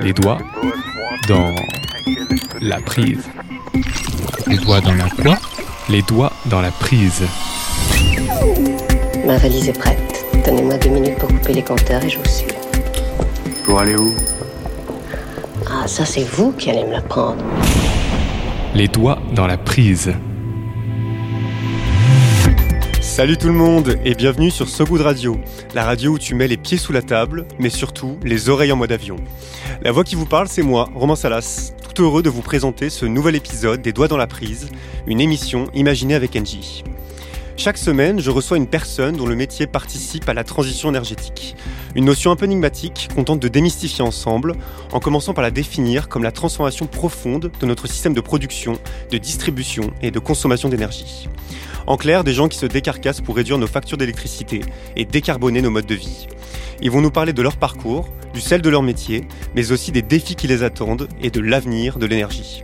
Les doigts dans la prise. Les doigts dans la quoi? Les doigts dans la prise. Ma valise est prête. Donnez-moi deux minutes pour couper les compteurs et je vous suis. Pour aller où? Ah, ça c'est vous qui allez me la prendre. Les doigts dans la prise. Salut tout le monde et bienvenue sur So Good Radio, la radio où tu mets les pieds sous la table, mais surtout les oreilles en mode avion. La voix qui vous parle, c'est moi, Romain Salas, tout heureux de vous présenter ce nouvel épisode des Doigts dans la prise, une émission imaginée avec Engie. Chaque semaine, je reçois une personne dont le métier participe à la transition énergétique. Une notion un peu énigmatique qu'on tente de démystifier ensemble, en commençant par la définir comme la transformation profonde de notre système de production, de distribution et de consommation d'énergie. En clair, des gens qui se décarcassent pour réduire nos factures d'électricité et décarboner nos modes de vie. Ils vont nous parler de leur parcours, du sel de leur métier, mais aussi des défis qui les attendent et de l'avenir de l'énergie.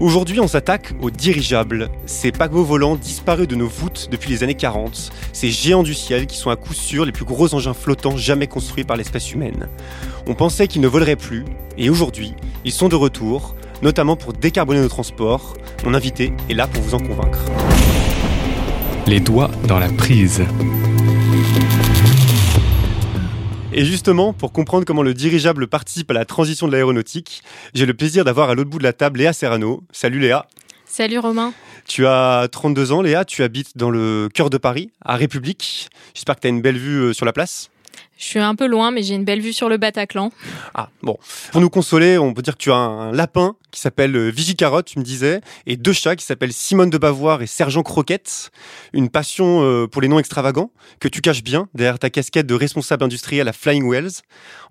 Aujourd'hui, on s'attaque aux dirigeables, ces paquebots volants disparus de nos voûtes depuis les années 40, ces géants du ciel qui sont à coup sûr les plus gros engins flottants jamais construits par l'espèce humaine. On pensait qu'ils ne voleraient plus, et aujourd'hui, ils sont de retour, notamment pour décarboner nos transports. Mon invité est là pour vous en convaincre. Les doigts dans la prise. Et justement, pour comprendre comment le dirigeable participe à la transition de l'aéronautique, j'ai le plaisir d'avoir à l'autre bout de la table Léa Serrano. Salut Léa. Salut Romain. Tu as 32 ans Léa, tu habites dans le cœur de Paris, à République. J'espère que tu as une belle vue euh, sur la place. Je suis un peu loin, mais j'ai une belle vue sur le Bataclan. Ah, bon. Pour nous consoler, on peut dire que tu as un lapin qui s'appelle euh, Vigicarotte, tu me disais, et deux chats qui s'appellent Simone de Bavoir et Sergent Croquette. Une passion euh, pour les noms extravagants que tu caches bien derrière ta casquette de responsable industriel à Flying Wells.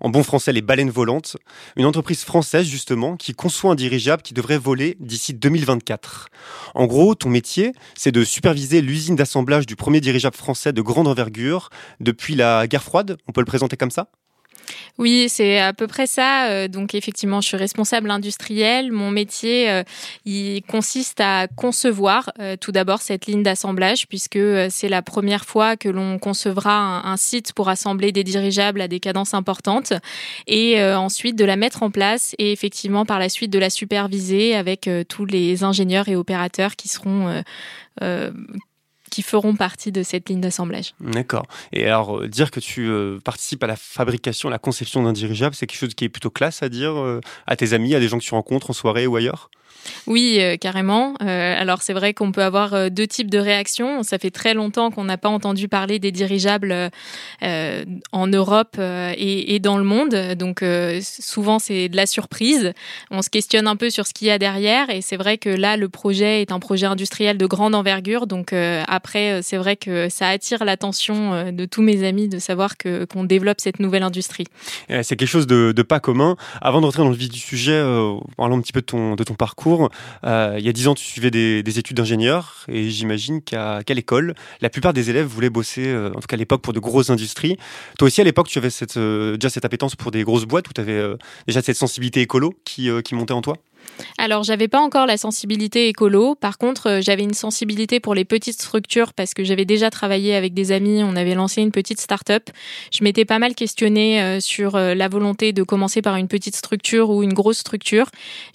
En bon français, les baleines volantes. Une entreprise française, justement, qui conçoit un dirigeable qui devrait voler d'ici 2024. En gros, ton métier, c'est de superviser l'usine d'assemblage du premier dirigeable français de grande envergure depuis la guerre froide. On peut le présenter comme ça? Oui, c'est à peu près ça. Euh, donc effectivement, je suis responsable industriel. Mon métier, euh, il consiste à concevoir euh, tout d'abord cette ligne d'assemblage, puisque c'est la première fois que l'on concevra un, site pour assembler des dirigeables à des cadences importantes, et ensuite de la mettre en place et effectivement par la suite de la superviser avec tous les ingénieurs et opérateurs qui seront qui feront partie de cette ligne d'assemblage. D'accord. Et alors, euh, dire que tu euh, participes à la fabrication, à la conception d'un dirigeable, c'est quelque chose qui est plutôt classe à dire euh, à tes amis, à des gens que tu rencontres en soirée ou ailleurs? Oui, euh, carrément. Euh, alors c'est vrai qu'on peut avoir euh, deux types de réactions. Ça fait très longtemps qu'on n'a pas entendu parler des dirigeables en Europe et, dans le monde. Donc souvent c'est de la surprise. On se questionne un peu sur ce qu'il y a derrière. Et c'est vrai que là, le projet est un projet industriel de grande envergure. Donc après, c'est vrai que ça attire l'attention de tous mes amis de savoir que qu'on développe cette nouvelle industrie. C'est quelque chose de, pas commun. Avant de rentrer dans le vif du sujet, parlons un petit peu de ton, de ton parcours. Euh, il y a dix ans, tu suivais des, études d'ingénieur et j'imagine qu'à l'école, la plupart des élèves voulaient bosser, euh, en tout cas à l'époque, pour de grosses industries. Toi aussi, à l'époque, tu avais euh, déjà cette appétence pour des grosses boîtes ou tu avais déjà cette sensibilité écolo qui, qui montait en toi? Alors, j'avais pas encore la sensibilité écolo. Par contre, euh, j'avais une sensibilité pour les petites structures parce que j'avais déjà travaillé avec des amis. On avait lancé une petite start-up. Je m'étais pas mal questionnée euh, sur euh, la volonté de commencer par une petite structure ou une grosse structure.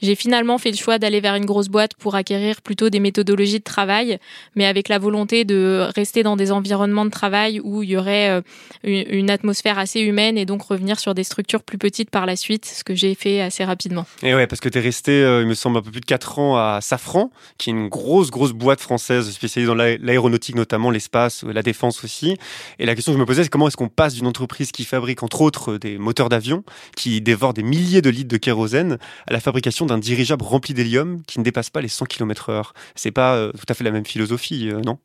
J'ai finalement fait le choix d'aller vers une grosse boîte pour acquérir plutôt des méthodologies de travail, mais avec la volonté de rester dans des environnements de travail où il y aurait une atmosphère assez humaine et donc revenir sur des structures plus petites par la suite, ce que j'ai fait assez rapidement. Et ouais, parce que tu es resté euh, il me semble, un peu plus de 4 ans à Safran, qui est une grosse, grosse boîte française spécialisée dans l'aéronautique, notamment l'espace, la défense aussi. Et la question que je me posais, c'est comment est-ce qu'on passe d'une entreprise qui fabrique, entre autres, des moteurs d'avion, qui dévore des milliers de litres de kérosène, à la fabrication d'un dirigeable rempli d'hélium qui ne dépasse pas les 100 km heure. C'est pas euh, tout à fait la même philosophie, euh, non?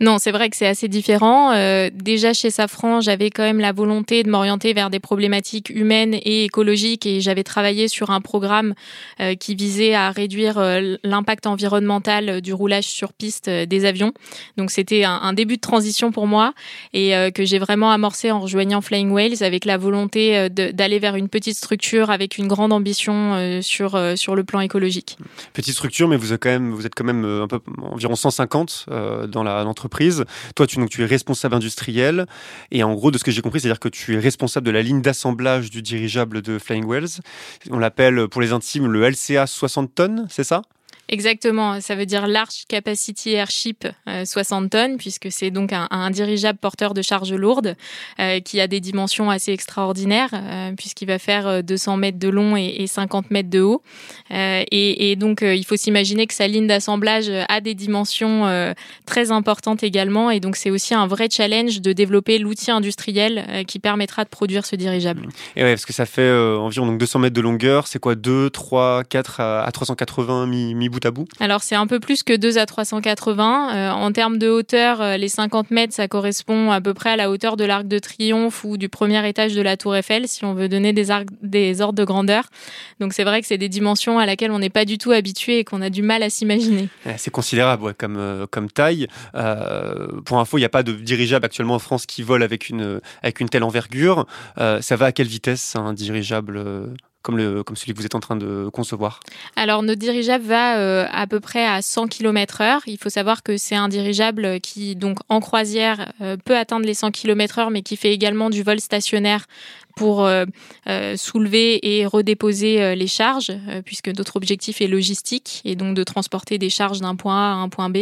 Non, c'est vrai que c'est assez différent. Euh, déjà chez Safran, j'avais quand même la volonté de m'orienter vers des problématiques humaines et écologiques et j'avais travaillé sur un programme euh, qui visait à réduire euh, l'impact environnemental du roulage sur piste des avions. Donc c'était un, début de transition pour moi et que j'ai vraiment amorcé en rejoignant Flying Whales avec la volonté d'aller vers une petite structure avec une grande ambition sur sur le plan écologique. Petite structure, mais vous quand même vous êtes quand même un peu environ 150 dans la l'entreprise. Toi, tu, tu es responsable industriel. Et en gros, de ce que j'ai compris, c'est-à-dire que tu es responsable de la ligne d'assemblage du dirigeable de Flying Wells. On l'appelle, pour les intimes, le LCA 60 tonnes, c'est ça? Exactement, ça veut dire Large Capacity Airship 60 euh, tonnes, puisque c'est donc un, dirigeable porteur de charges lourdes euh, qui a des dimensions assez extraordinaires, euh, puisqu'il va faire 200 mètres de long et, 50 mètres de haut. Et, donc, il faut s'imaginer que sa ligne d'assemblage a des dimensions très importantes également, et donc c'est aussi un vrai challenge de développer l'outil industriel qui permettra de produire ce dirigeable. Et ouais, parce que ça fait environ donc 200 mètres de longueur, c'est quoi? 2, 3, 4 à, 380 mi, mi bout à bout Alors c'est un peu plus que 2 à 380. Euh, en termes de hauteur, euh, les 50 mètres, ça correspond à peu près à la hauteur de l'Arc de Triomphe ou du premier étage de la Tour Eiffel, si on veut donner des, des ordres de grandeur. Donc c'est vrai que c'est des dimensions à laquelle on n'est pas du tout habitué et qu'on a du mal à s'imaginer. C'est considérable comme, euh, comme taille. pour info, il n'y a pas de dirigeable actuellement en France qui vole avec une, avec une telle envergure. ça va à quelle vitesse un dirigeable comme, le, comme celui que vous êtes en train de concevoir Alors, notre dirigeable va euh, à peu près à 100 km heure. Il faut savoir que c'est un dirigeable qui, donc, en croisière, euh, peut atteindre les 100 km heure, mais qui fait également du vol stationnaire pour euh, soulever et redéposer les charges, puisque notre objectif est logistique et donc de transporter des charges d'un point A à un point B.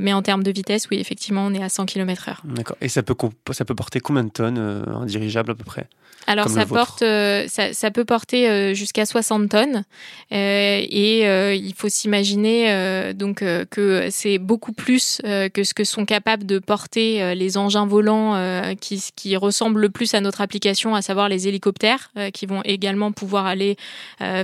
Mais en termes de vitesse, oui, effectivement, on est à 100 km heure. D'accord. Et ça peut, ça peut porter combien de tonnes, un dirigeable à peu près? Alors ça porte, euh, ça, ça, peut porter euh, jusqu'à 60 tonnes euh, et il faut s'imaginer donc que c'est beaucoup plus que ce que sont capables de porter les engins volants qui, qui ressemblent le plus à notre application, à savoir les hélicoptères qui vont également pouvoir aller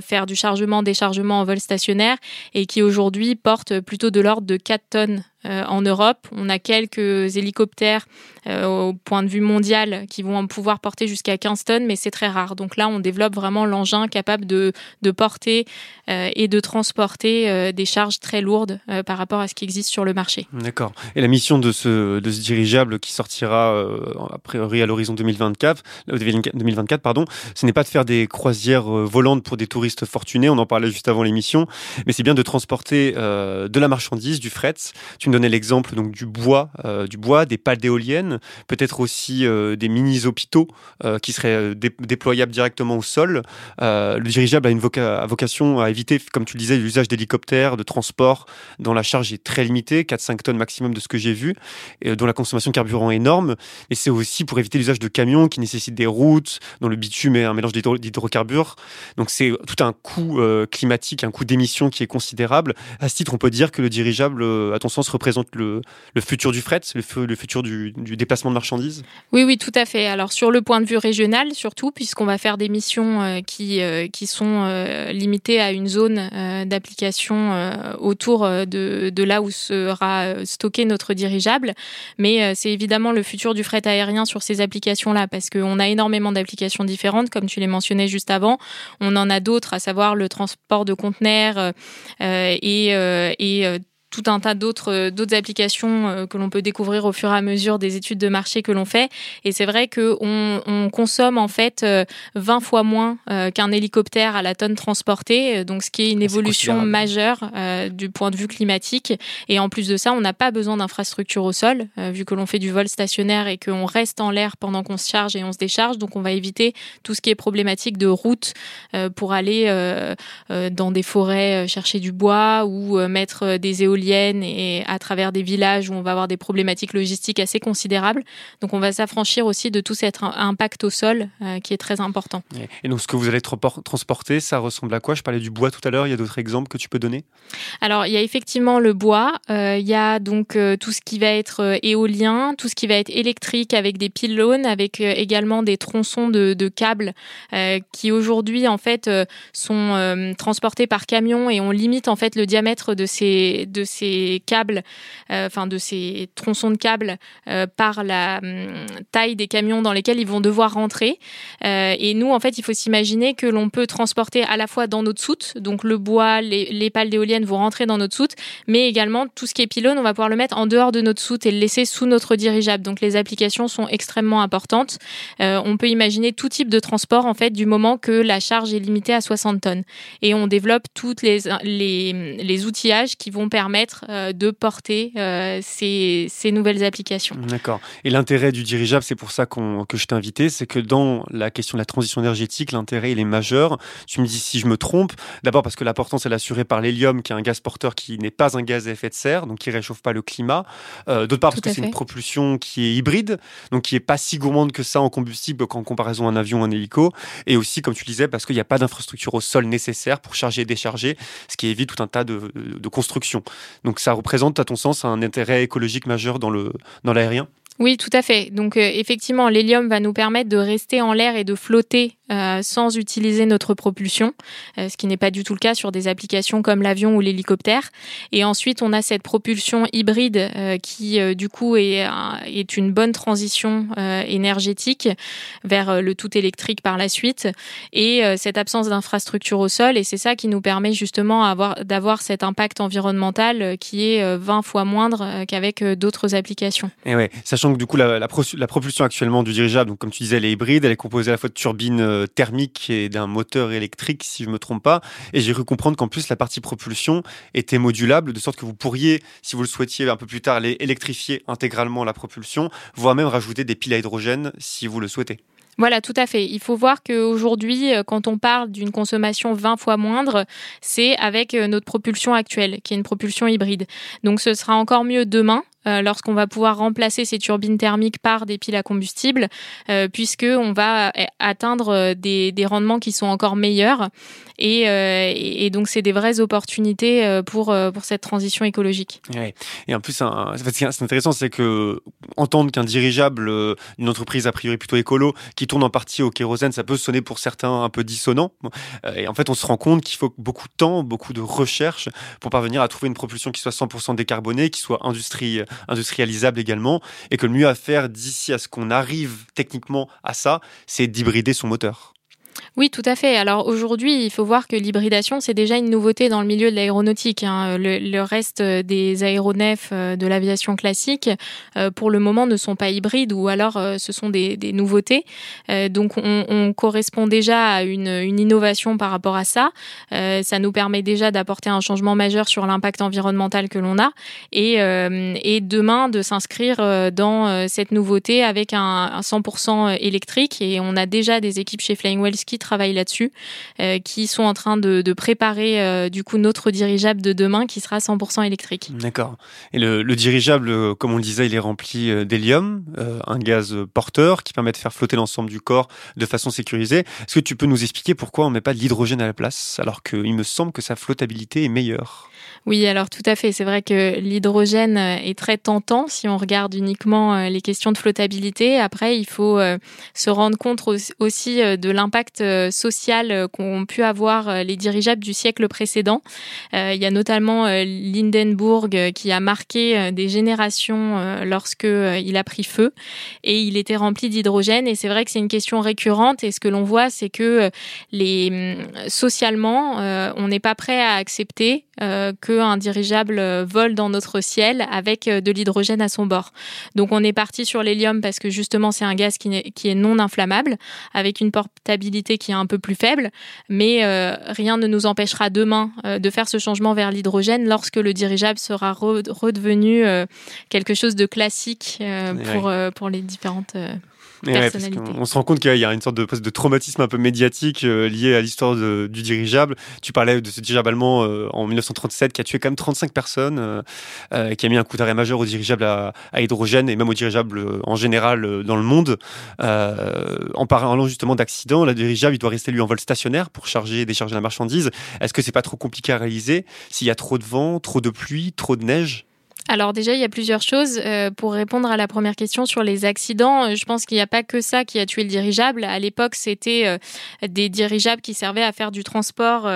faire du chargement, déchargement en vol stationnaire et qui aujourd'hui portent plutôt de l'ordre de 4 tonnes euh, en Europe. On a quelques hélicoptères euh, au point de vue mondial qui vont pouvoir porter jusqu'à 15 tonnes, mais c'est très rare. Donc là, on développe vraiment l'engin capable de, porter euh, et de transporter des charges très lourdes par rapport à ce qui existe sur le marché. D'accord. Et la mission de ce, dirigeable qui sortira a priori à l'horizon 2024, 2024 pardon, ce n'est pas de faire des croisières volantes pour des touristes fortunés, on en parlait juste avant l'émission, mais c'est bien de transporter de la marchandise, du fret. Tu me donnais l'exemple donc du bois, euh, du bois, des pales d'éoliennes, peut-être aussi euh, des mini hôpitaux euh, qui seraient déployables directement au sol. le dirigeable a une vocation à éviter, comme tu le disais, l'usage d'hélicoptères, de transport, dont la charge est très limitée, 4-5 tonnes maximum de ce que j'ai vu, et dont la consommation de carburant est énorme. Et c'est aussi pour éviter l'usage de camions qui nécessitent des routes, dont le bitume est un mélange d'hydrocarbures. Donc c'est tout un coût climatique, un coût d'émission qui est considérable. À ce titre, on peut dire que le dirigeable, à ton sens, représente le, futur du fret, le, le futur du, déplacement de marchandises? Oui, oui, tout à fait. Alors sur le point de vue régional, surtout, puisqu'on va faire des missions euh, qui, euh, qui sont euh, limitées à une zone d'application autour de, de là où sera stocké notre dirigeable. Mais c'est évidemment le futur du fret aérien sur ces applications-là, parce qu'on a énormément d'applications différentes, comme tu les mentionnais juste avant. On en a d'autres, à savoir le transport de conteneurs et, et tout un tas d'autres euh, d'autres applications euh, que l'on peut découvrir au fur et à mesure des études de marché que l'on fait. Et c'est vrai que on, on, consomme en fait 20 euh, fois moins qu'un hélicoptère à la tonne transportée, donc ce qui est une ah, évolution majeure du point de vue climatique. Et en plus de ça, on n'a pas besoin d'infrastructure au sol, vu que l'on fait du vol stationnaire et qu'on reste en l'air pendant qu'on se charge et on se décharge. Donc on va éviter tout ce qui est problématique de route pour aller dans des forêts chercher du bois ou mettre des éoliennes et à travers des villages où on va avoir des problématiques logistiques assez considérables. Donc on va s'affranchir aussi de tout cet impact au sol euh, qui est très important. Et donc ce que vous allez transporter, ça ressemble à quoi? Je parlais du bois tout à l'heure, il y a d'autres exemples que tu peux donner? Alors il y a effectivement le bois, euh, il y a donc euh, tout ce qui va être éolien, tout ce qui va être électrique avec des pylônes, avec également des tronçons de, de câbles qui aujourd'hui en fait sont transportés par camion et on limite en fait le diamètre de ces, de ces câbles, euh, enfin de ces tronçons de câbles euh, par la hum, taille des camions dans lesquels ils vont devoir rentrer. Euh, et nous, en fait, il faut s'imaginer que l'on peut transporter à la fois dans notre soute, donc le bois, les, pales d'éoliennes vont rentrer dans notre soute, mais également tout ce qui est pylône, on va pouvoir le mettre en dehors de notre soute et le laisser sous notre dirigeable. Donc les applications sont extrêmement importantes. on peut imaginer tout type de transport en fait du moment que la charge est limitée à 60 tonnes. Et on développe toutes les, les, les outillages qui vont permettre permettre de porter ces, ces nouvelles applications. D'accord. Et l'intérêt du dirigeable, c'est pour ça que je t'ai invité, c'est que dans la question de la transition énergétique, l'intérêt il est majeur. Tu me dis si je me trompe. D'abord parce que l'importance est assurée par l'hélium, qui est un gaz porteur qui n'est pas un gaz à effet de serre, donc qui réchauffe pas le climat. D'autre part parce que c'est une propulsion qui est hybride, donc qui est pas si gourmande que ça en combustible qu'en comparaison à un avion, ou un hélico. Et aussi, comme tu disais, parce qu'il n'y a pas d'infrastructure au sol nécessaire pour charger et décharger, ce qui évite tout un tas de, de constructions. Donc ça représente, à ton sens, un intérêt écologique majeur dans l'aérien? Oui, tout à fait. Donc euh, effectivement, l'hélium va nous permettre de rester en l'air et de flotter euh, sans utiliser notre propulsion, euh, ce qui n'est pas du tout le cas sur des applications comme l'avion ou l'hélicoptère. Et ensuite, on a cette propulsion hybride qui, du coup, est, une bonne transition énergétique vers le tout électrique par la suite. Et cette absence d'infrastructure au sol, et c'est ça qui nous permet justement d'avoir cet impact environnemental qui est 20 fois moindre qu'avec d'autres applications. Et ouais, sachant donc du coup la, propulsion actuellement du dirigeable, donc comme tu disais, elle est hybride, elle est composée à la fois de turbines euh, thermiques et d'un moteur électrique, si je me trompe pas. Et j'ai cru comprendre qu'en plus la partie propulsion était modulable, de sorte que vous pourriez, si vous le souhaitiez un peu plus tard, aller électrifier intégralement la propulsion, voire même rajouter des piles à hydrogène si vous le souhaitez. Voilà, tout à fait. Il faut voir qu'aujourd'hui, euh, quand on parle d'une consommation 20 fois moindre, c'est avec euh, notre propulsion actuelle, qui est une propulsion hybride. Donc ce sera encore mieux demain, euh, lorsqu'on va pouvoir remplacer ces turbines thermiques par des piles à combustible, euh, puisque va euh, atteindre des, des, rendements qui sont encore meilleurs. Et, donc, c'est des vraies opportunités pour, pour cette transition écologique. Et en plus, ce qui est intéressant, c'est que entendre qu'un dirigeable, une entreprise a priori plutôt écolo, qui tourne en partie au kérosène, ça peut sonner pour certains un peu dissonant. Et en fait, on se rend compte qu'il faut beaucoup de temps, beaucoup de recherche pour parvenir à trouver une propulsion qui soit 100% décarbonée, qui soit industrie, industrialisable également, et que le mieux à faire d'ici à ce qu'on arrive techniquement à ça, c'est d'hybrider son moteur. Oui, tout à fait. Alors aujourd'hui, il faut voir que l'hybridation, c'est déjà une nouveauté dans le milieu de l'aéronautique. Hein. Le, reste des aéronefs euh, de l'aviation classique, euh, pour le moment, ne sont pas hybrides ou alors euh, ce sont des, nouveautés. Donc on, correspond déjà à une, innovation par rapport à ça. Ça nous permet déjà d'apporter un changement majeur sur l'impact environnemental que l'on a et, demain de s'inscrire dans cette nouveauté avec un, 100% électrique. Et on a déjà des équipes chez Flying Wells qui travaillent là-dessus, euh, qui sont en train de, préparer euh, du coup notre dirigeable de demain qui sera 100% électrique. D'accord. Et le, dirigeable, euh, comme on le disait, il est rempli d'hélium, un gaz porteur qui permet de faire flotter l'ensemble du corps de façon sécurisée. Est-ce que tu peux nous expliquer pourquoi on ne met pas de l'hydrogène à la place alors qu'il me semble que sa flottabilité est meilleure? Oui, alors tout à fait. C'est vrai que l'hydrogène est très tentant si on regarde uniquement les questions de flottabilité. Après, il faut se rendre compte aussi de l'impact social euh, qu'ont pu avoir euh, les dirigeables du siècle précédent. Euh, il y a notamment Lindenburg qui a marqué des générations lorsque il a pris feu et il était rempli d'hydrogène. Et c'est vrai que c'est une question récurrente. Et ce que l'on voit, c'est que les hum, socialement, on n'est pas prêt à accepter qu'un dirigeable vole dans notre ciel avec de l'hydrogène à son bord. Donc on est parti sur l'hélium parce que justement c'est un gaz qui est non inflammable avec une portabilité qui est un peu plus faible, mais euh, rien ne nous empêchera demain euh, de faire ce changement vers l'hydrogène lorsque le dirigeable sera redevenu euh, quelque chose de classique pour, pour les différentes on se rend compte qu'il y a une sorte de, de traumatisme un peu médiatique euh, lié à l'histoire du dirigeable. Tu parlais de ce dirigeable allemand euh, en 1937 qui a tué quand même 35 personnes, euh, qui a mis un coup d'arrêt majeur au dirigeable à, hydrogène et même au dirigeable en général dans le monde. en parlant justement d'accidents, le dirigeable il doit rester lui en vol stationnaire pour charger et décharger la marchandise. Est-ce que c'est pas trop compliqué à réaliser? S'il y a trop de vent, trop de pluie, trop de neige? Alors déjà, il y a plusieurs choses. Euh, pour répondre à la première question sur les accidents, euh, je pense qu'il n'y a pas que ça qui a tué le dirigeable. À l'époque, c'était euh, des dirigeables qui servaient à faire du transport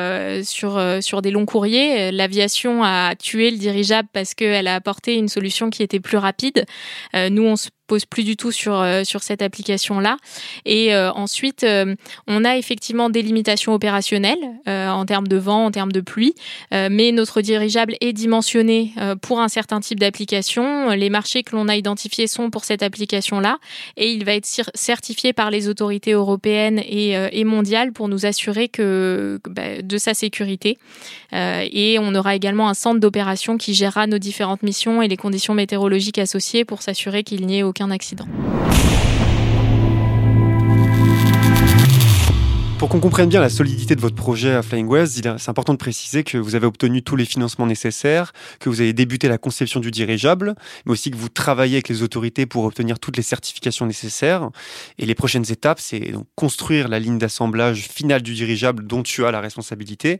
sur, sur des longs courriers. L'aviation a tué le dirigeable parce qu'elle a apporté une solution qui était plus rapide. nous, on se plus du tout sur sur cette application là. Et ensuite, on a effectivement des limitations opérationnelles en termes de vent, en termes de pluie, mais notre dirigeable est dimensionné pour un certain type d'application. Les marchés que l'on a identifiés sont pour cette application là, et il va être certifié par les autorités européennes et, et mondiales pour nous assurer que bah, de sa sécurité. et on aura également un centre d'opération qui gérera nos différentes missions et les conditions météorologiques associées pour s'assurer qu'il n'y ait aucun accident. Pour qu'on comprenne bien la solidité de votre projet à Flying West, c'est important de préciser que vous avez obtenu tous les financements nécessaires, que vous avez débuté la conception du dirigeable, mais aussi que vous travaillez avec les autorités pour obtenir toutes les certifications nécessaires. Et les prochaines étapes, c'est donc construire la ligne d'assemblage finale du dirigeable dont tu as la responsabilité,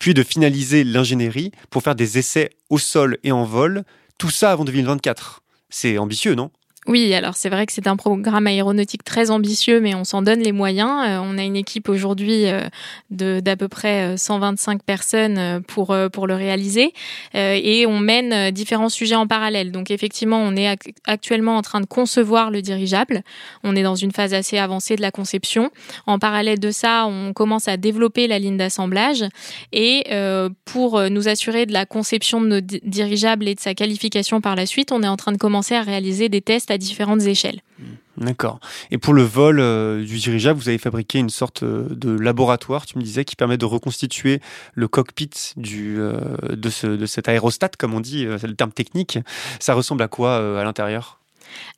puis de finaliser l'ingénierie pour faire des essais au sol et en vol, tout ça avant 2024. C'est ambitieux, non? Oui, alors c'est vrai que c'est un programme aéronautique très ambitieux, mais on s'en donne les moyens. Euh, on a une équipe aujourd'hui euh, d'à peu près 125 euh, personnes pour pour le réaliser, et on mène différents sujets en parallèle. Donc effectivement, on est actuellement en train de concevoir le dirigeable. On est dans une phase assez avancée de la conception. En parallèle de ça, on commence à développer la ligne d'assemblage, et pour nous assurer de la conception de nos dirigeables et de sa qualification par la suite, on est en train de commencer à réaliser des tests à différentes échelles. Hmm, d'accord. Et pour le vol euh, du dirigeable, vous avez fabriqué une sorte euh, de laboratoire, tu me disais, qui permet de reconstituer le cockpit euh, de, ce, de cet aérostat, comme on dit, c'est le terme technique. Ça ressemble à quoi à l'intérieur?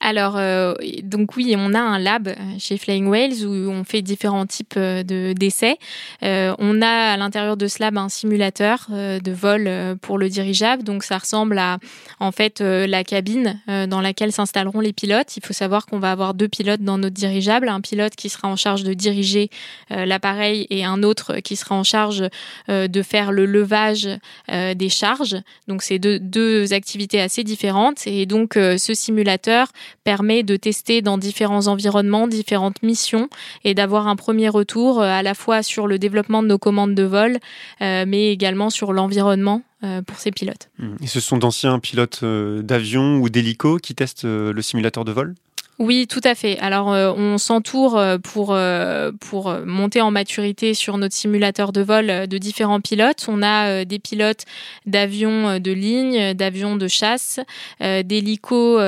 Alors, euh, donc oui, on a un lab euh, chez Flying Whales où on fait différents types euh, de d'essais. on a à l'intérieur de ce lab un simulateur de vol pour le dirigeable. Donc, ça ressemble à en fait la cabine dans laquelle s'installeront les pilotes. Il faut savoir qu'on va avoir deux pilotes dans notre dirigeable, un pilote qui sera en charge de diriger l'appareil et un autre qui sera en charge de faire le levage des charges. Donc, c'est deux, deux activités assez différentes. Et donc, ce simulateur permet de tester dans différents environnements, différentes missions et d'avoir un premier retour euh, à la fois sur le développement de nos commandes de vol, euh, mais également sur l'environnement euh, pour ces pilotes. Et ce sont d'anciens pilotes d'avion ou d'hélico qui testent le simulateur de vol? Oui, tout à fait. Alors, euh, on s'entoure euh, pour, euh, pour monter en maturité sur notre simulateur de vol de différents pilotes. On a des pilotes d'avions de ligne, d'avions de chasse, d'hélicos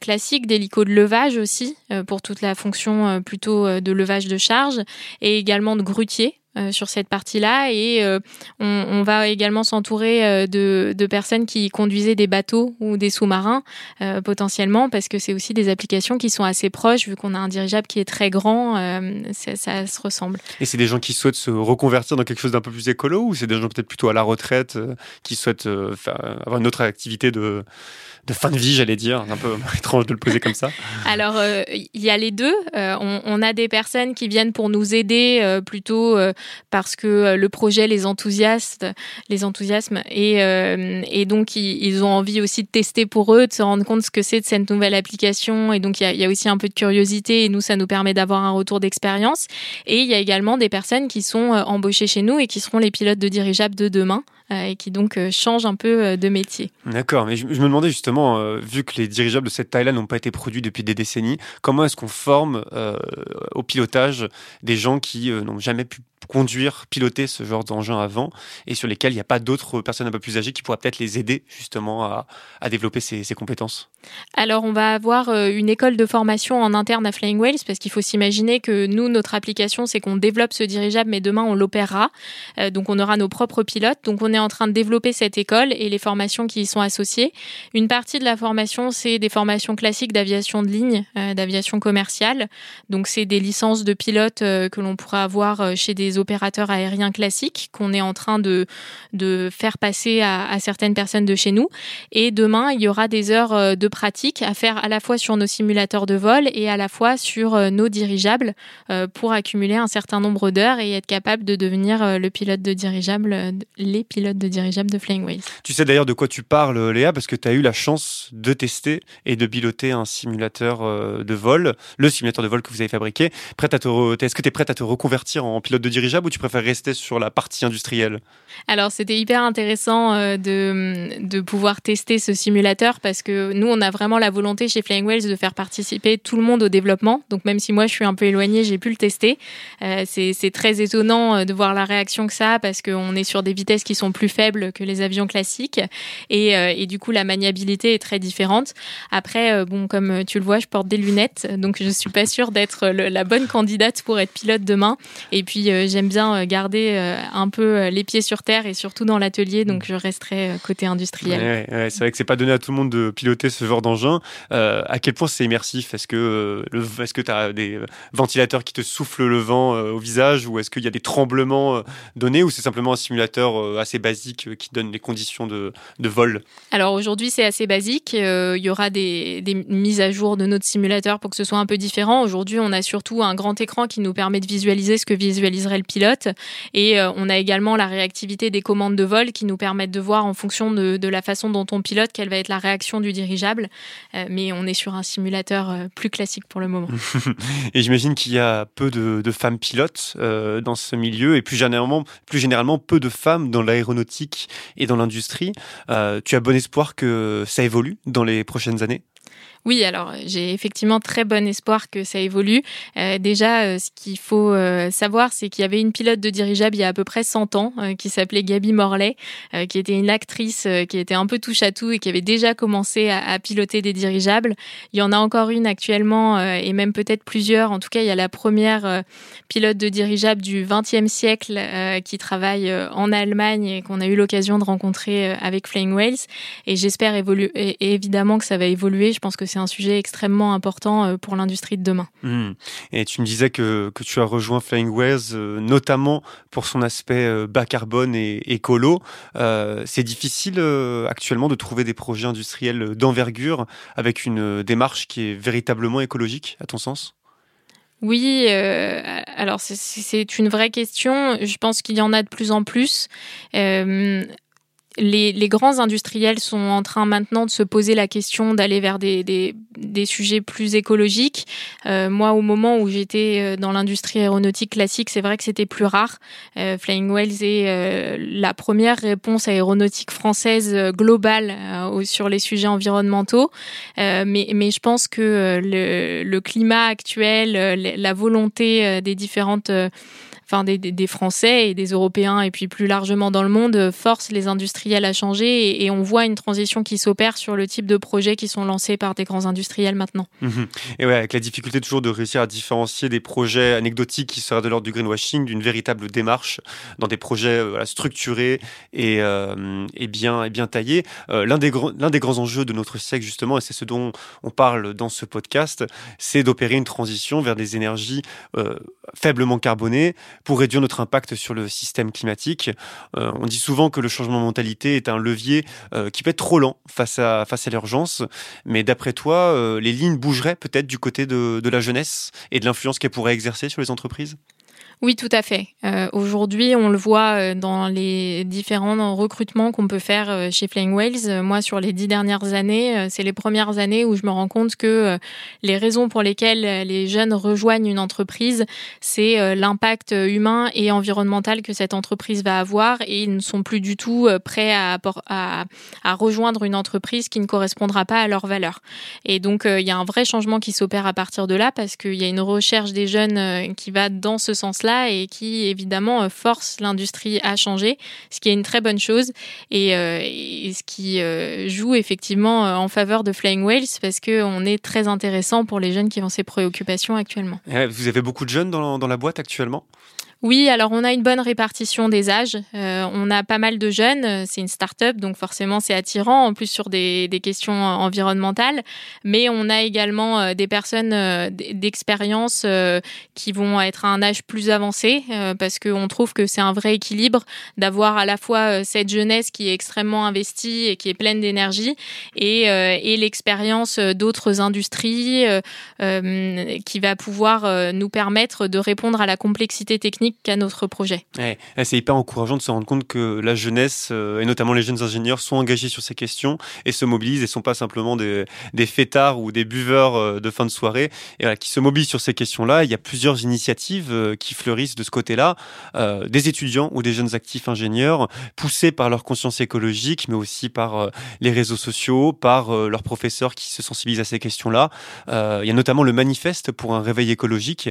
classiques, d'hélicos de levage aussi, pour toute la fonction plutôt de levage de charge, et également de grutiers euh, sur cette partie-là et euh, on, va également s'entourer euh, de, personnes qui conduisaient des bateaux ou des sous-marins potentiellement parce que c'est aussi des applications qui sont assez proches vu qu'on a un dirigeable qui est très grand, ça, se ressemble. Et c'est des gens qui souhaitent se reconvertir dans quelque chose d'un peu plus écolo ou c'est des gens peut-être plutôt à la retraite qui souhaitent avoir une autre activité de de fin de vie, j'allais dire. Un peu étrange de le poser comme ça? Alors, euh, il y a les deux. Euh, on, a des personnes qui viennent pour nous aider euh, plutôt parce que le projet les enthousiasme, enthousiasmes et, donc ils, ont envie aussi de tester pour eux, de se rendre compte ce que c'est de cette nouvelle application. Et donc, il y a, aussi un peu de curiosité et nous, ça nous permet d'avoir un retour d'expérience. Et il y a également des personnes qui sont embauchées chez nous et qui seront les pilotes de dirigeables de demain. Euh, et qui donc euh, change un peu euh, de métier. D'accord, mais je, me demandais justement, vu que les dirigeables de cette taille-là n'ont pas été produits depuis des décennies, comment est-ce qu'on forme au pilotage des gens qui n'ont jamais pu conduire, piloter ce genre d'engin avant et sur lesquels il n'y a pas d'autres personnes un peu plus âgées qui pourraient peut-être les aider justement à, développer ces, ces, compétences Alors on va avoir une école de formation en interne à Flying Whales parce qu'il faut s'imaginer que nous, notre application, c'est qu'on développe ce dirigeable mais demain on l'opérera. donc on aura nos propres pilotes. Donc on est en train de développer cette école et les formations qui y sont associées. Une partie de la formation, c'est des formations classiques d'aviation de ligne, euh, d'aviation commerciale. Donc, c'est des licences de pilote euh, que l'on pourra avoir euh, chez des opérateurs aériens classiques qu'on est en train de, de faire passer à, certaines personnes de chez nous. Et demain, il y aura des heures de pratique à faire à la fois sur nos simulateurs de vol et à la fois sur nos dirigeables pour accumuler un certain nombre d'heures et être capable de devenir le pilote de dirigeable, les pilotes de dirigeable de Flying Whales. Tu sais d'ailleurs de quoi tu parles, Léa, parce que tu as eu la chance de tester et de piloter un simulateur euh, de vol, le simulateur de vol que vous avez fabriqué. Est-ce que tu es prête à te reconvertir en pilote de dirigeable ou tu préfères rester sur la partie industrielle? Alors, c'était hyper intéressant euh, de, de pouvoir tester ce simulateur parce que nous, on a vraiment la volonté chez Flying Whales de faire participer tout le monde au développement. Donc même si moi je suis un peu éloignée, j'ai pu le tester. Euh, c'est très étonnant de voir la réaction que ça a parce qu'on est sur des vitesses qui sont plus faibles que les avions classiques et, et du coup la maniabilité est très différente. Après, bon comme tu le vois, je porte des lunettes, donc je suis pas sûre d'être la bonne candidate pour être pilote demain. Et puis j'aime bien garder un peu les pieds sur terre et surtout dans l'atelier, donc je resterai côté industriel. c'est vrai que c'est pas donné à tout le monde de piloter ce genre d'engin. Euh, à quel point c'est immersif? Est-ce que euh, est-ce que tu as des ventilateurs qui te soufflent le vent euh, au visage ou est-ce qu'il y a des tremblements donnés ou c'est simplement un simulateur assez basique qui donne les conditions de, de vol? Alors aujourd'hui c'est assez basique. Il y aura des, des, mises à jour de notre simulateur pour que ce soit un peu différent. Aujourd'hui on a surtout un grand écran qui nous permet de visualiser ce que visualiserait pilote et on a également la réactivité des commandes de vol qui nous permettent de voir en fonction de, de la façon dont on pilote quelle va être la réaction du dirigeable. Euh, mais on est sur un simulateur euh, plus classique pour le moment. et j'imagine qu'il y a peu de, femmes pilotes euh, dans ce milieu et plus généralement, plus généralement peu de femmes dans l'aéronautique et dans l'industrie. tu as bon espoir que ça évolue dans les prochaines années? Oui, alors j'ai effectivement très bon espoir que ça évolue. Euh, déjà, euh, ce qu'il faut euh, savoir, c'est qu'il y avait une pilote de dirigeable il y a à peu près 100 ans qui s'appelait Gabi Morley, qui était une actrice qui était un peu touche à tout et qui avait déjà commencé à, à, piloter des dirigeables. Il y en a encore une actuellement et même peut-être plusieurs. En tout cas, il y a la première pilote de dirigeable du XXe siècle qui travaille en Allemagne et qu'on a eu l'occasion de rencontrer avec Flying Whales. Et j'espère évoluer, évidemment que ça va évoluer. Je pense que c'est un sujet extrêmement important euh, pour l'industrie de demain. Hmm. Et tu me disais que, que, tu as rejoint Flying Whales euh, notamment pour son aspect euh, bas carbone et écolo. c'est difficile actuellement de trouver des projets industriels d'envergure avec une démarche qui est véritablement écologique, à ton sens? Oui, alors c'est une vraie question. Je pense qu'il y en a de plus en plus les, les, grands industriels sont en train maintenant de se poser la question d'aller vers des, des, des, sujets plus écologiques. Euh, moi, au moment où j'étais euh, dans l'industrie aéronautique classique, c'est vrai que c'était plus rare. Euh, Flying Whales est euh, la première réponse aéronautique française euh, globale sur les sujets environnementaux. mais, mais je pense que le, le climat actuel, la volonté des différentes enfin des, Français et des Européens et puis plus largement dans le monde force les industriels à changer et, on voit une transition qui s'opère sur le type de projets qui sont lancés par des grands industriels maintenant. Mhm. Et ouais, avec la difficulté toujours de réussir à différencier des projets anecdotiques qui seraient de l'ordre du greenwashing d'une véritable démarche dans des projets euh, structurés et, euh, et, bien, et bien taillés. Euh, l'un des, l'un des grands enjeux de notre siècle justement, et c'est ce dont on parle dans ce podcast, c'est d'opérer une transition vers des énergies faiblement carbonées pour réduire notre impact sur le système climatique. Euh, on dit souvent que le changement de mentalité est un levier euh, qui peut être trop lent face à, l'urgence. Mais d'après toi, euh, les lignes bougeraient peut-être du côté de, de la jeunesse et de l'influence qu'elle pourrait exercer sur les entreprises? Oui, tout à fait. Euh, Aujourd'hui, on le voit euh, dans les différents recrutements qu'on peut faire euh, chez Flying Whales. Moi, sur les dix dernières années, c'est les premières années où je me rends compte que les raisons pour lesquelles les jeunes rejoignent une entreprise, c'est l'impact humain et environnemental que cette entreprise va avoir et ils ne sont plus du tout prêts à, à rejoindre une entreprise qui ne correspondra pas à leurs valeurs. Et donc, il y a un vrai changement qui s'opère à partir de là parce qu'il y a une recherche des jeunes qui va dans ce sens-là et qui évidemment euh, force l'industrie à changer, ce qui est une très bonne chose et, euh, ce qui euh, joue effectivement en faveur de Flying Whales parce qu'on est très intéressant pour les jeunes qui ont ces préoccupations actuellement. Vous avez beaucoup de jeunes dans la boîte actuellement? Oui, alors on a une bonne répartition des âges. Euh, on a pas mal de jeunes. C'est une start-up, donc forcément c'est attirant, en plus sur des, questions environnementales. Mais on a également euh, des personnes euh, d'expérience qui vont être à un âge plus avancé, parce qu'on trouve que c'est un vrai équilibre d'avoir à la fois cette jeunesse qui est extrêmement investie et qui est pleine d'énergie, et l'expérience d'autres industries qui va pouvoir nous permettre de répondre à la complexité technique qu'à notre projet. C'est hyper encourageant de se rendre compte que la jeunesse, et notamment les jeunes ingénieurs, sont engagés sur ces questions et se mobilisent et sont pas simplement des, fêtards ou des buveurs de fin de soirée, et qui se mobilisent sur ces questions-là. Il y a plusieurs initiatives qui fleurissent de ce côté-là, des étudiants ou des jeunes actifs ingénieurs, poussés par leur conscience écologique, mais aussi par les réseaux sociaux, par leurs professeurs qui se sensibilisent à ces questions-là. il y a notamment le manifeste pour un réveil écologique,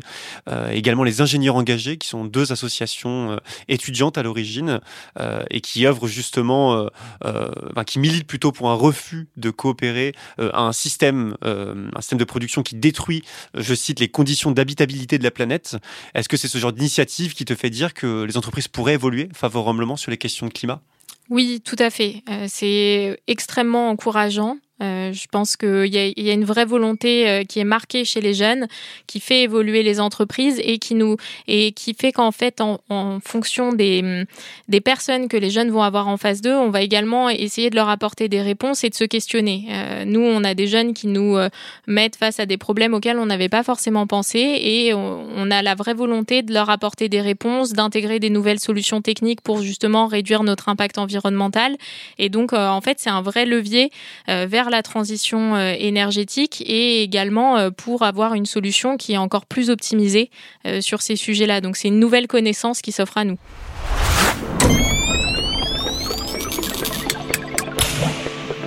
également les ingénieurs engagés, qui sont deux associations étudiantes à l'origine et qui œuvrent justement, enfin, qui militent plutôt pour un refus de coopérer à un système, un système de production qui détruit, je cite, les conditions d'habitabilité de la planète. Est-ce que c'est ce genre d'initiative qui te fait dire que les entreprises pourraient évoluer favorablement sur les questions de climat? Oui, tout à fait. c'est extrêmement encourageant. Euh, je pense qu'il y, a une vraie volonté euh, qui est marquée chez les jeunes, qui fait évoluer les entreprises et qui nous et qui fait qu'en fait, en, fonction des des personnes que les jeunes vont avoir en face d'eux, on va également essayer de leur apporter des réponses et de se questionner. Euh, nous, on a des jeunes qui nous mettent face à des problèmes auxquels on n'avait pas forcément pensé et on, a la vraie volonté de leur apporter des réponses, d'intégrer des nouvelles solutions techniques pour justement réduire notre impact environnemental. Et donc, en fait, c'est un vrai levier vers la transition euh, énergétique et également euh, pour avoir une solution qui est encore plus optimisée euh, sur ces sujets-là. Donc c'est une nouvelle connaissance qui s'offre à nous.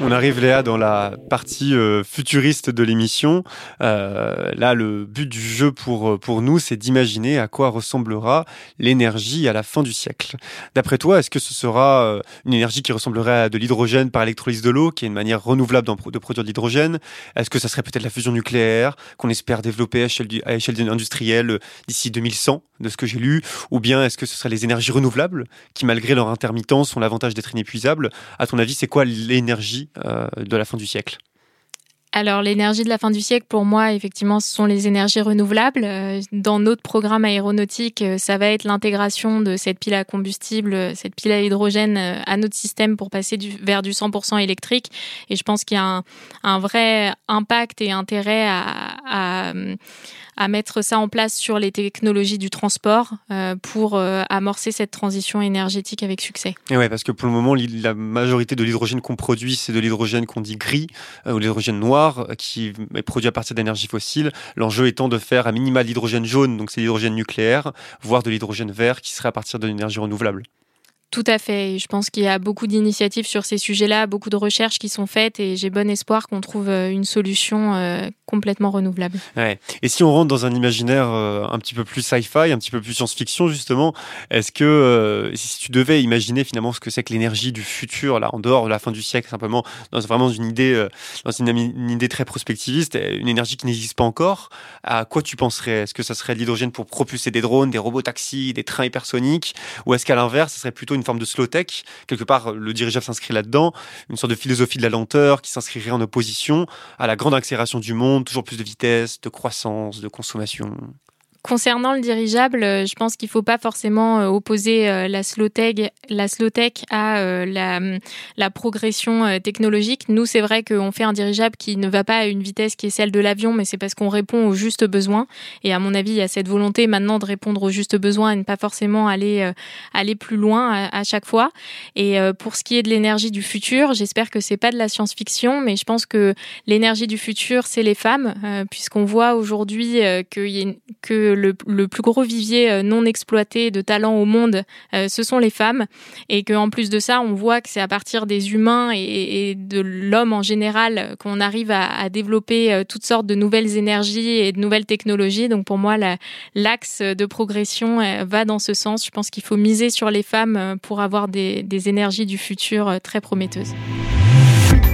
On arrive Léa dans la partie euh, futuriste de l'émission. Euh, là, le but du jeu pour, euh, pour nous, c'est d'imaginer à quoi ressemblera l'énergie à la fin du siècle. D'après toi, est-ce que ce sera une énergie qui ressemblerait à de l'hydrogène par électrolyse de l'eau, qui est une manière renouvelable de produire de l'hydrogène? Est-ce que ça serait peut-être la fusion nucléaire qu'on espère développer à échelle, à échelle industrielle d'ici 2100, de ce que j'ai lu? Ou bien est-ce que ce seraient les énergies renouvelables qui, malgré leur intermittence, ont l'avantage d'être inépuisables? À ton avis, c'est quoi l'énergie euh, de la fin du siècle alors l'énergie de la fin du siècle, pour moi, effectivement, ce sont les énergies renouvelables. Euh, dans notre programme aéronautique, euh, ça va être l'intégration de cette pile à combustible, cette pile à hydrogène à notre système pour passer vers du 100% électrique. Et je pense qu'il y a un, vrai impact et intérêt à à mettre ça en place sur les technologies du transport euh, pour euh, amorcer cette transition énergétique avec succès. Et ouais, parce que pour le moment, la majorité de l'hydrogène qu'on produit, c'est de l'hydrogène qu'on dit gris euh, ou l'hydrogène noir, qui est produit à partir d'énergie fossile. L'enjeu étant de faire à minima l'hydrogène jaune, donc c'est l'hydrogène nucléaire, voire de l'hydrogène vert, qui serait à partir de l'énergie renouvelable. Tout à fait. Je pense qu'il y a beaucoup d'initiatives sur ces sujets-là, beaucoup de recherches qui sont faites et j'ai bon espoir qu'on trouve euh, une solution euh, complètement renouvelable. Ouais. Et si on rentre dans un imaginaire euh, un petit peu plus sci-fi, un petit peu plus science-fiction justement, est-ce que si tu devais imaginer finalement ce que c'est que l'énergie du futur, là en dehors de la fin du siècle, simplement dans vraiment une idée, dans une, une, idée très prospectiviste, une énergie qui n'existe pas encore, à quoi tu penserais? Est-ce que ça serait l'hydrogène pour propulser des drones, des robots taxis, des trains hypersoniques, ou est-ce qu'à l'inverse, ce serait plutôt une forme de slow tech. Quelque part, le dirigeable s'inscrit là-dedans, une sorte de philosophie de la lenteur qui s'inscrirait en opposition à la grande accélération du monde, toujours plus de vitesse, de croissance, de consommation. Concernant le dirigeable, euh, je pense qu'il ne faut pas forcément euh, opposer euh, la slow tech, la slow à la, la progression technologique. Nous, c'est vrai qu'on fait un dirigeable qui ne va pas à une vitesse qui est celle de l'avion, mais c'est parce qu'on répond aux justes besoins. Et à mon avis, il y a cette volonté maintenant de répondre aux justes besoins et ne pas forcément aller aller plus loin à, chaque fois. Et pour ce qui est de l'énergie du futur, j'espère que c'est pas de la science-fiction, mais je pense que l'énergie du futur, c'est les femmes, puisqu'on voit aujourd'hui a le, plus gros vivier euh, non exploité de talents au monde, euh, ce sont les femmes, et qu'en plus de ça, on voit que c'est à partir des humains et, de l'homme en général qu'on arrive à, développer euh, toutes sortes de nouvelles énergies et de nouvelles technologies. Donc pour moi, l'axe de progression va dans ce sens. Je pense qu'il faut miser sur les femmes pour avoir des énergies du futur très prometteuses.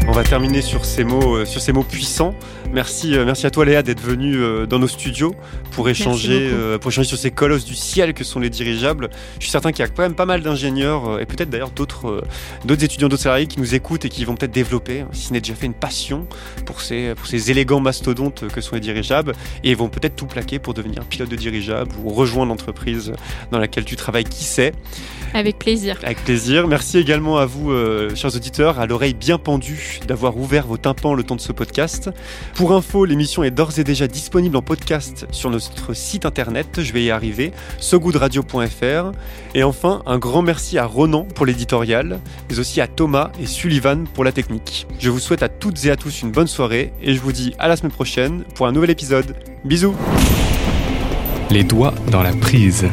On va terminer sur ces mots, euh, sur ces mots puissants. Merci, euh, merci à toi Léa d'être venue euh, dans nos studios pour échanger, pour échanger sur ces colosses du ciel que sont les dirigeables. Je suis certain qu'il y a quand même pas mal d'ingénieurs et peut-être d'ailleurs d'autres, d'autres étudiants, d'autres salariés qui nous écoutent et qui vont peut-être développer, hein, si ce n'est déjà fait, une passion pour ces, pour ces élégants mastodontes que sont les dirigeables et vont peut-être tout plaquer pour devenir pilote de dirigeable ou rejoindre l'entreprise dans laquelle tu travailles. Qui sait Avec plaisir. Avec plaisir. Merci également à vous, euh, chers auditeurs, à l'oreille bien pendue, d'avoir ouvert vos tympans le temps de ce podcast. Pour info, l'émission est d'ores et déjà disponible en podcast sur notre site internet, je vais y arriver, sogoodradio.fr. Et enfin, un grand merci à Ronan pour l'éditorial, mais aussi à Thomas et Sullivan pour la technique. Je vous souhaite à toutes et à tous une bonne soirée et je vous dis à la semaine prochaine pour un nouvel épisode. Bisous Les doigts dans la prise.